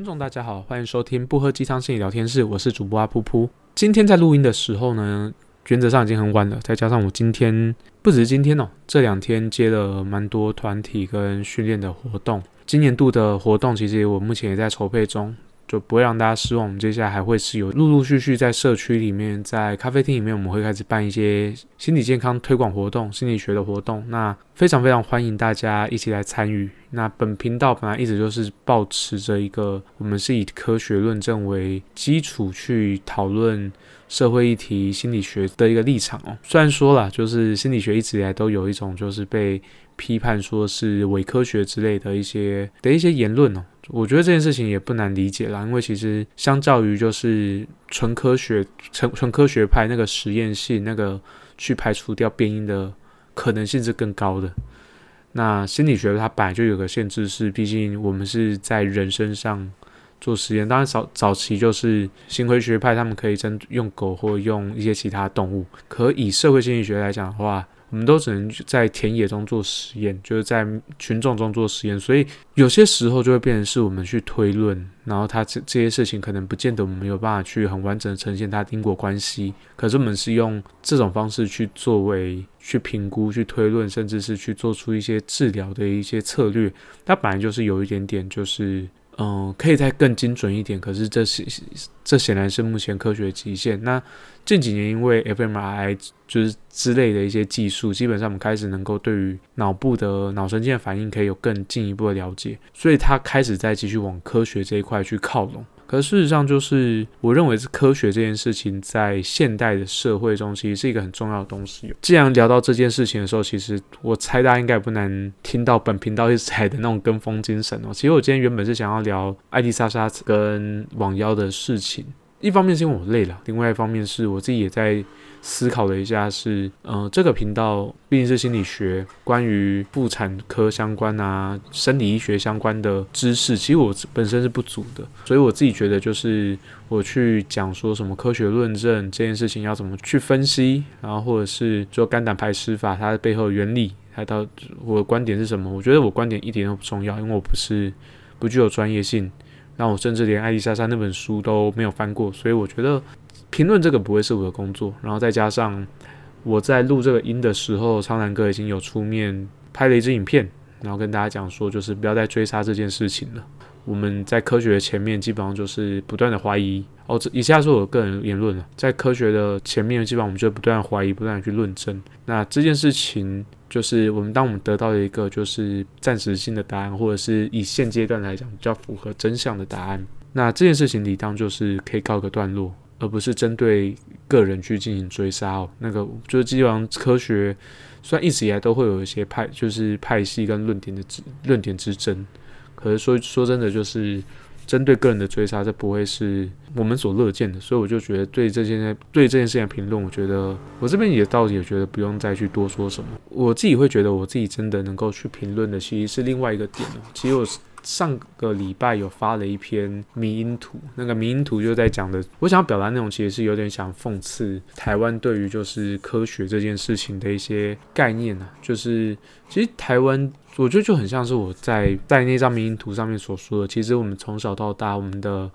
观众大家好，欢迎收听不喝鸡汤心理聊天室，我是主播阿噗噗。今天在录音的时候呢，原则上已经很晚了，再加上我今天不只是今天哦，这两天接了蛮多团体跟训练的活动。今年度的活动其实我目前也在筹备中。就不会让大家失望。我们接下来还会是有陆陆续续在社区里面，在咖啡厅里面，我们会开始办一些心理健康推广活动、心理学的活动。那非常非常欢迎大家一起来参与。那本频道本来一直就是保持着一个，我们是以科学论证为基础去讨论社会议题、心理学的一个立场哦。虽然说了，就是心理学一直以来都有一种就是被批判说是伪科学之类的一些的一些言论哦。我觉得这件事情也不难理解啦，因为其实相较于就是纯科学、纯纯科学派那个实验性那个去排除掉变音的可能性是更高的。那心理学它本来就有个限制，是毕竟我们是在人身上做实验。当然早早期就是行为学派，他们可以真用狗或用一些其他动物。可以社会心理学来讲的话，我们都只能在田野中做实验，就是在群众中做实验，所以有些时候就会变成是我们去推论，然后它这这些事情可能不见得我们有办法去很完整的呈现它因果关系，可是我们是用这种方式去作为去评估、去推论，甚至是去做出一些治疗的一些策略，它本来就是有一点点就是。嗯，可以再更精准一点，可是这是这显然是目前科学极限。那近几年因为 fMRI 就是之类的一些技术，基本上我们开始能够对于脑部的脑神经的反应可以有更进一步的了解，所以它开始在继续往科学这一块去靠拢。可事实上，就是我认为是科学这件事情，在现代的社会中，其实是一个很重要的东西。既然聊到这件事情的时候，其实我猜大家应该不难听到本频道一直在的那种跟风精神哦。其实我今天原本是想要聊艾迪莎莎跟网妖的事情，一方面是因为我累了，另外一方面是我自己也在。思考了一下，是嗯，这个频道毕竟是心理学，关于妇产科相关啊、生理医学相关的知识，其实我本身是不足的，所以我自己觉得，就是我去讲说什么科学论证这件事情要怎么去分析，然后或者是做肝胆排湿法它的背后的原理，还到我的观点是什么？我觉得我观点一点都不重要，因为我不是不具有专业性，那我甚至连艾丽莎莎那本书都没有翻过，所以我觉得。评论这个不会是我的工作，然后再加上我在录这个音的时候，苍南哥已经有出面拍了一支影片，然后跟大家讲说，就是不要再追杀这件事情了。我们在科学的前面基本上就是不断的怀疑哦，这以下是我个人言论了。在科学的前面，基本上我们就不断怀疑，不断的去论证。那这件事情就是我们当我们得到了一个就是暂时性的答案，或者是以现阶段来讲比较符合真相的答案，那这件事情理当就是可以告个段落。而不是针对个人去进行追杀哦，那个就是基本上科学虽然一直以来都会有一些派，就是派系跟论点的论点之争，可是说说真的，就是针对个人的追杀，这不会是我们所乐见的。所以我就觉得对这件对这件事情的评论，我觉得我这边也倒也觉得不用再去多说什么。我自己会觉得我自己真的能够去评论的，其实是另外一个点哦。其实我是。上个礼拜有发了一篇迷因图，那个迷因图就在讲的，我想要表达内容其实是有点想讽刺台湾对于就是科学这件事情的一些概念啊，就是其实台湾我觉得就很像是我在在那张迷因图上面所说的，其实我们从小到大我们的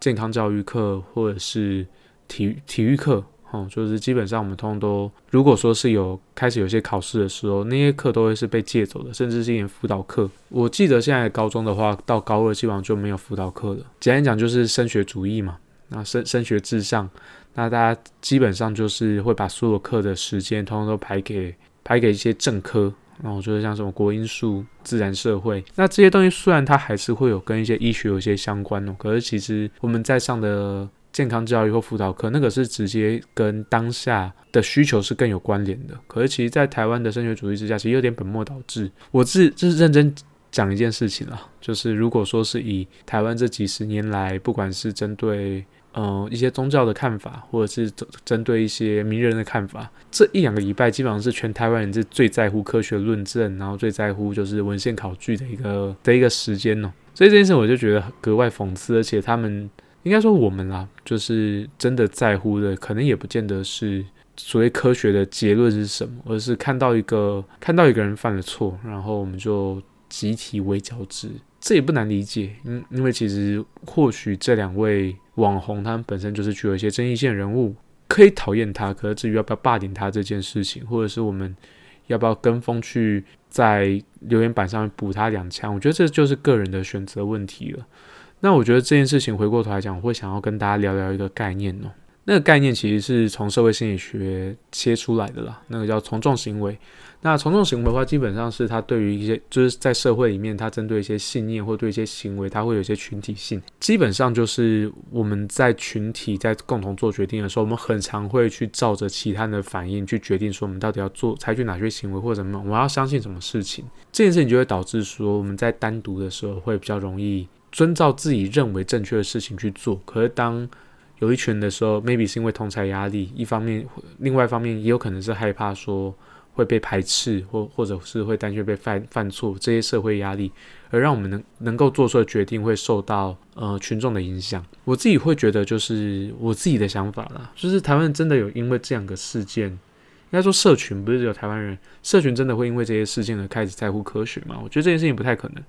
健康教育课或者是体育体育课。哦，就是基本上我们通通都，如果说是有开始有些考试的时候，那些课都会是被借走的，甚至是一点辅导课。我记得现在高中的话，到高二基本上就没有辅导课了。简单讲就是升学主义嘛，那升升学至上，那大家基本上就是会把所有课的时间通通都排给排给一些正科，然后就是像什么国英数、自然社会，那这些东西虽然它还是会有跟一些医学有一些相关哦，可是其实我们在上的。健康教育或辅导课，那个是直接跟当下的需求是更有关联的。可是，其实，在台湾的升学主义之下，其实有点本末倒置。我自这是认真讲一件事情了，就是如果说是以台湾这几十年来，不管是针对嗯一些宗教的看法，或者是针对一些名人的看法，这一两个礼拜基本上是全台湾人是最在乎科学论证，然后最在乎就是文献考据的一个的一个时间哦。所以这件事我就觉得格外讽刺，而且他们。应该说我们啦，就是真的在乎的，可能也不见得是所谓科学的结论是什么，而是看到一个看到一个人犯了错，然后我们就集体围剿之。这也不难理解，因因为其实或许这两位网红他们本身就是具有一些争议性人物，可以讨厌他，可是至于要不要霸凌他这件事情，或者是我们要不要跟风去在留言板上面补他两枪，我觉得这就是个人的选择问题了。那我觉得这件事情回过头来讲，我会想要跟大家聊聊一个概念哦。那个概念其实是从社会心理学切出来的啦，那个叫从众行为。那从众行为的话，基本上是它对于一些就是在社会里面，它针对一些信念或对一些行为，它会有一些群体性。基本上就是我们在群体在共同做决定的时候，我们很常会去照着其他人的反应去决定，说我们到底要做采取哪些行为或者什么，我们要相信什么事情。这件事情就会导致说，我们在单独的时候会比较容易遵照自己认为正确的事情去做。可是当有一群的时候，maybe 是因为同才压力，一方面，另外一方面也有可能是害怕说。会被排斥，或或者是会担心被犯犯错，这些社会压力，而让我们能能够做出的决定会受到呃群众的影响。我自己会觉得，就是我自己的想法啦，就是台湾真的有因为这两个事件，应该说社群不是只有台湾人，社群真的会因为这些事件而开始在乎科学吗？我觉得这件事情不太可能。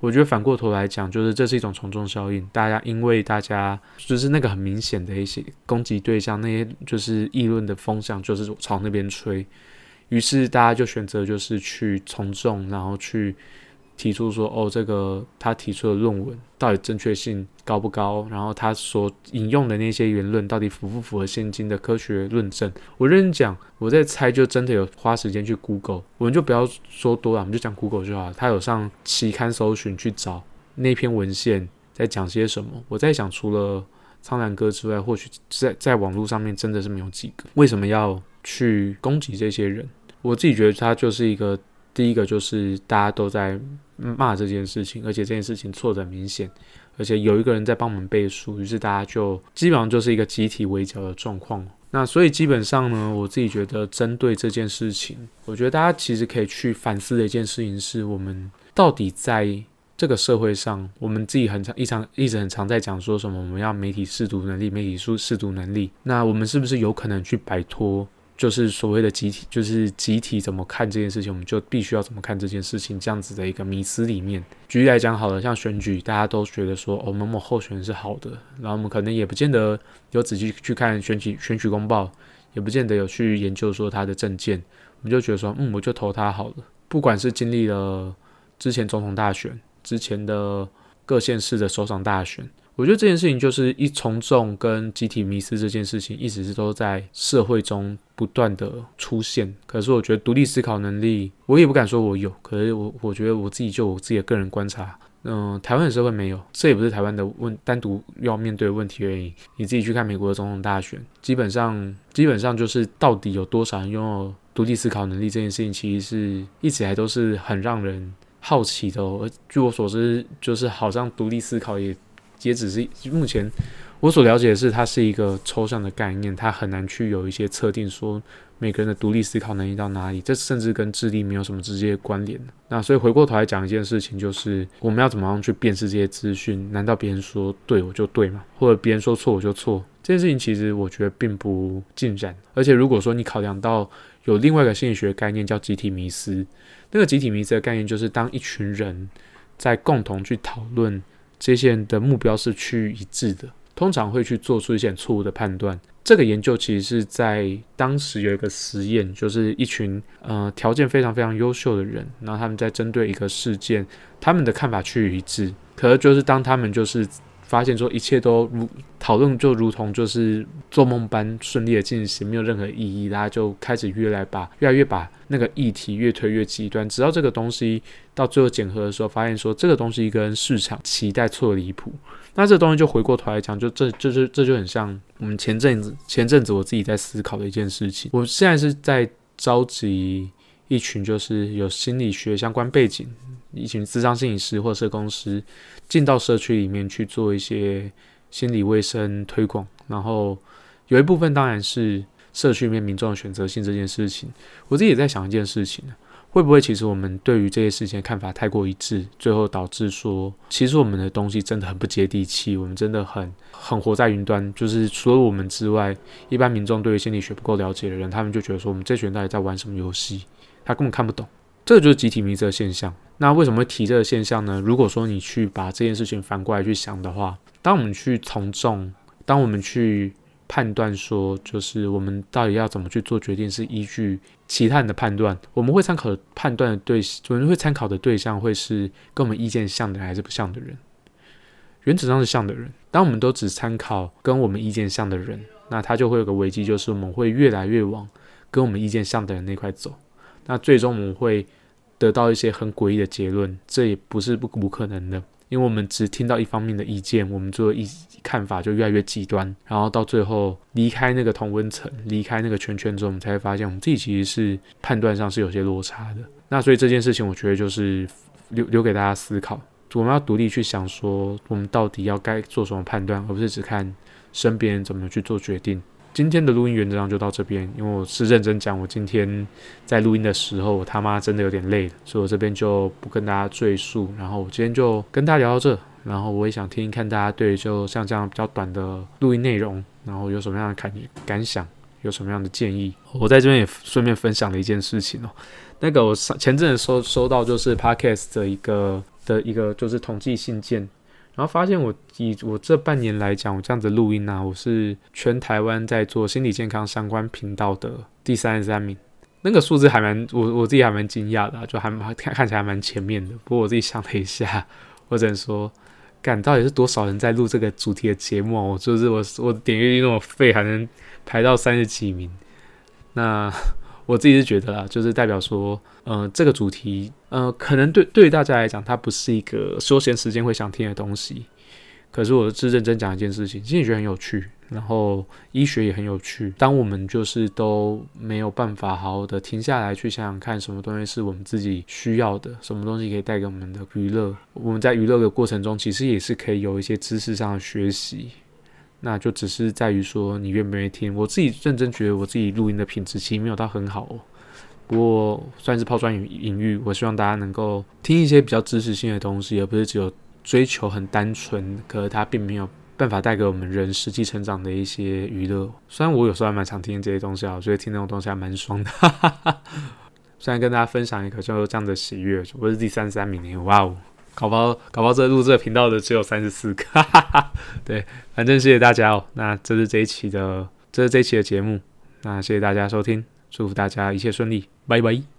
我觉得反过头来讲，就是这是一种从众效应，大家因为大家就是那个很明显的一些攻击对象，那些就是议论的风向就是朝那边吹。于是大家就选择就是去从众，然后去提出说，哦，这个他提出的论文到底正确性高不高？然后他所引用的那些言论到底符不符合现今的科学论证？我认真讲，我在猜，就真的有花时间去 Google，我们就不要说多了，我们就讲 Google 就好。他有上期刊搜寻去找那篇文献在讲些什么。我在想，除了苍兰哥之外，或许在在网络上面真的是没有几个。为什么要？去攻击这些人，我自己觉得他就是一个第一个，就是大家都在骂这件事情，而且这件事情错的明显，而且有一个人在帮我们背书，于是大家就基本上就是一个集体围剿的状况。那所以基本上呢，我自己觉得针对这件事情，我觉得大家其实可以去反思的一件事情是，我们到底在这个社会上，我们自己很常一常一直很常在讲说什么，我们要媒体试读能力，媒体书试读能力，那我们是不是有可能去摆脱？就是所谓的集体，就是集体怎么看这件事情，我们就必须要怎么看这件事情，这样子的一个迷思里面。举例来讲，好了，像选举，大家都觉得说，哦，某某候选人是好的，然后我们可能也不见得有仔细去看选举选举公报，也不见得有去研究说他的政见，我们就觉得说，嗯，我就投他好了。不管是经历了之前总统大选，之前的各县市的首长大选。我觉得这件事情就是一从众跟集体迷失这件事情，一直是都在社会中不断的出现。可是我觉得独立思考能力，我也不敢说我有。可是我我觉得我自己就我自己的个人观察，嗯，台湾的社会没有，这也不是台湾的问单独要面对的问题而已。你自己去看美国的总统大选，基本上基本上就是到底有多少人拥有独立思考能力这件事情，其实是一直来都是很让人好奇的。而据我所知，就是好像独立思考也。也只是目前我所了解的是，它是一个抽象的概念，它很难去有一些测定，说每个人的独立思考能力到哪里，这甚至跟智力没有什么直接关联。那所以回过头来讲一件事情，就是我们要怎么样去辨识这些资讯？难道别人说对我就对吗？或者别人说错我就错？这件事情其实我觉得并不尽然。而且如果说你考量到有另外一个心理学概念叫集体迷思，那个集体迷思的概念就是当一群人在共同去讨论。这些人的目标是趋于一致的，通常会去做出一些错误的判断。这个研究其实是在当时有一个实验，就是一群呃条件非常非常优秀的人，然后他们在针对一个事件，他们的看法趋于一致。可是就是当他们就是发现说一切都如讨论就如同就是做梦般顺利的进行，没有任何意义，大家就开始越来把越来越把那个议题越推越极端，直到这个东西到最后检核的时候，发现说这个东西跟市场期待错离谱。那这东西就回过头来讲，就这这就这就很像我们前阵子前阵子我自己在思考的一件事情。我现在是在召集一群就是有心理学相关背景。一群智商心理师或社工师进到社区里面去做一些心理卫生推广，然后有一部分当然是社区里面民众的选择性这件事情。我自己也在想一件事情会不会其实我们对于这些事情的看法太过一致，最后导致说其实我们的东西真的很不接地气，我们真的很很活在云端，就是除了我们之外，一般民众对于心理学不够了解的人，他们就觉得说我们这群人到底在玩什么游戏，他根本看不懂。这就是集体迷这个现象。那为什么会提这个现象呢？如果说你去把这件事情反过来去想的话，当我们去从众，当我们去判断说，就是我们到底要怎么去做决定，是依据其他人的判断，我们会参考判断的对，我们会参考的对象会是跟我们意见像的人还是不像的人？原则上是像的人。当我们都只参考跟我们意见像的人，那他就会有个危机，就是我们会越来越往跟我们意见像的人那块走。那最终我们会得到一些很诡异的结论，这也不是不不可能的，因为我们只听到一方面的意见，我们做一看法就越来越极端，然后到最后离开那个同温层，离开那个圈圈之后，我们才会发现我们自己其实是判断上是有些落差的。那所以这件事情，我觉得就是留留给大家思考，我们要独立去想说，我们到底要该做什么判断，而不是只看身边人怎么去做决定。今天的录音原则上就到这边，因为我是认真讲，我今天在录音的时候，我他妈真的有点累了，所以我这边就不跟大家赘述。然后我今天就跟大家聊到这，然后我也想听听看大家对就像这样比较短的录音内容，然后有什么样的感感想，有什么样的建议。我在这边也顺便分享了一件事情哦，那个我上前阵子收收到就是 Podcast 的一个的一个就是统计信件。然后发现我以我这半年来讲，我这样子录音啊，我是全台湾在做心理健康相关频道的第三十三名，那个数字还蛮我我自己还蛮惊讶的，就还看看起来蛮前面的。不过我自己想了一下，我只能说，干到底是多少人在录这个主题的节目？我就是我我点阅率那么废，还能排到三十几名，那。我自己是觉得啦，就是代表说，呃，这个主题，呃，可能对对大家来讲，它不是一个休闲时间会想听的东西。可是我是认真讲一件事情，心理学很有趣，然后医学也很有趣。当我们就是都没有办法好好的停下来去想想看，什么东西是我们自己需要的，什么东西可以带给我们的娱乐，我们在娱乐的过程中，其实也是可以有一些知识上的学习。那就只是在于说你愿不愿意听。我自己认真觉得我自己录音的品质其实没有到很好哦，不过算是抛砖引玉。我希望大家能够听一些比较知识性的东西，而不是只有追求很单纯，可是它并没有办法带给我们人实际成长的一些娱乐。虽然我有时候还蛮常听这些东西啊，我觉得听那种东西还蛮爽的。虽然跟大家分享一个就这样的喜悦，我是第三十三名，哇哦！搞不好，搞不好这录这个频道的只有三十四个，对，反正谢谢大家哦。那这是这一期的，这是这一期的节目。那谢谢大家收听，祝福大家一切顺利，拜拜。